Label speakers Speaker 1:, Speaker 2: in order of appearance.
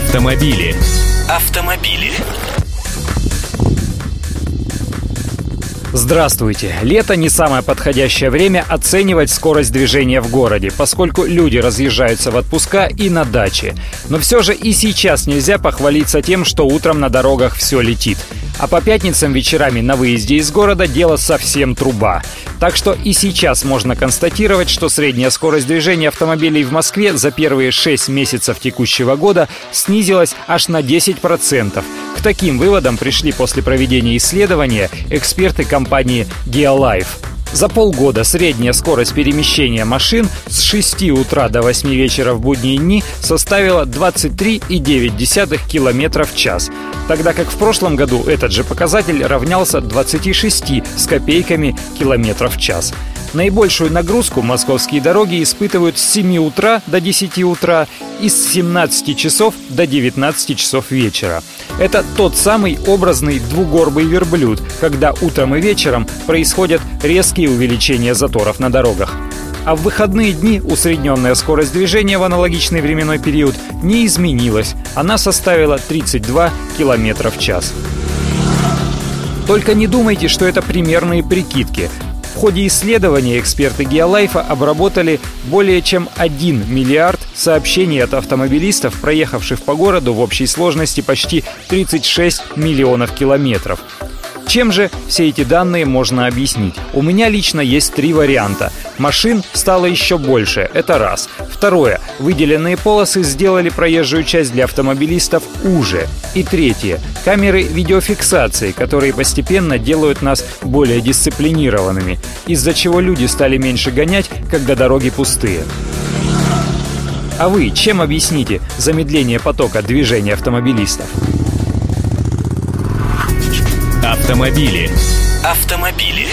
Speaker 1: Автомобили. Автомобили.
Speaker 2: Здравствуйте! Лето не самое подходящее время оценивать скорость движения в городе, поскольку люди разъезжаются в отпуска и на даче. Но все же и сейчас нельзя похвалиться тем, что утром на дорогах все летит. А по пятницам вечерами на выезде из города дело совсем труба. Так что и сейчас можно констатировать, что средняя скорость движения автомобилей в Москве за первые 6 месяцев текущего года снизилась аж на 10%. К таким выводам пришли после проведения исследования эксперты компании Geolife. За полгода средняя скорость перемещения машин с 6 утра до 8 вечера в будние дни составила 23,9 км в час, тогда как в прошлом году этот же показатель равнялся 26 с копейками километров в час. Наибольшую нагрузку московские дороги испытывают с 7 утра до 10 утра и с 17 часов до 19 часов вечера. Это тот самый образный двугорбый верблюд, когда утром и вечером происходят резкие увеличения заторов на дорогах. А в выходные дни усредненная скорость движения в аналогичный временной период не изменилась. Она составила 32 км в час. Только не думайте, что это примерные прикидки. Ходе исследования эксперты Геолайфа обработали более чем 1 миллиард сообщений от автомобилистов, проехавших по городу в общей сложности почти 36 миллионов километров. Чем же все эти данные можно объяснить? У меня лично есть три варианта. Машин стало еще больше, это раз. Второе. Выделенные полосы сделали проезжую часть для автомобилистов уже. И третье. Камеры видеофиксации, которые постепенно делают нас более дисциплинированными, из-за чего люди стали меньше гонять, когда дороги пустые. А вы чем объясните замедление потока движения автомобилистов?
Speaker 1: Автомобили. Автомобили.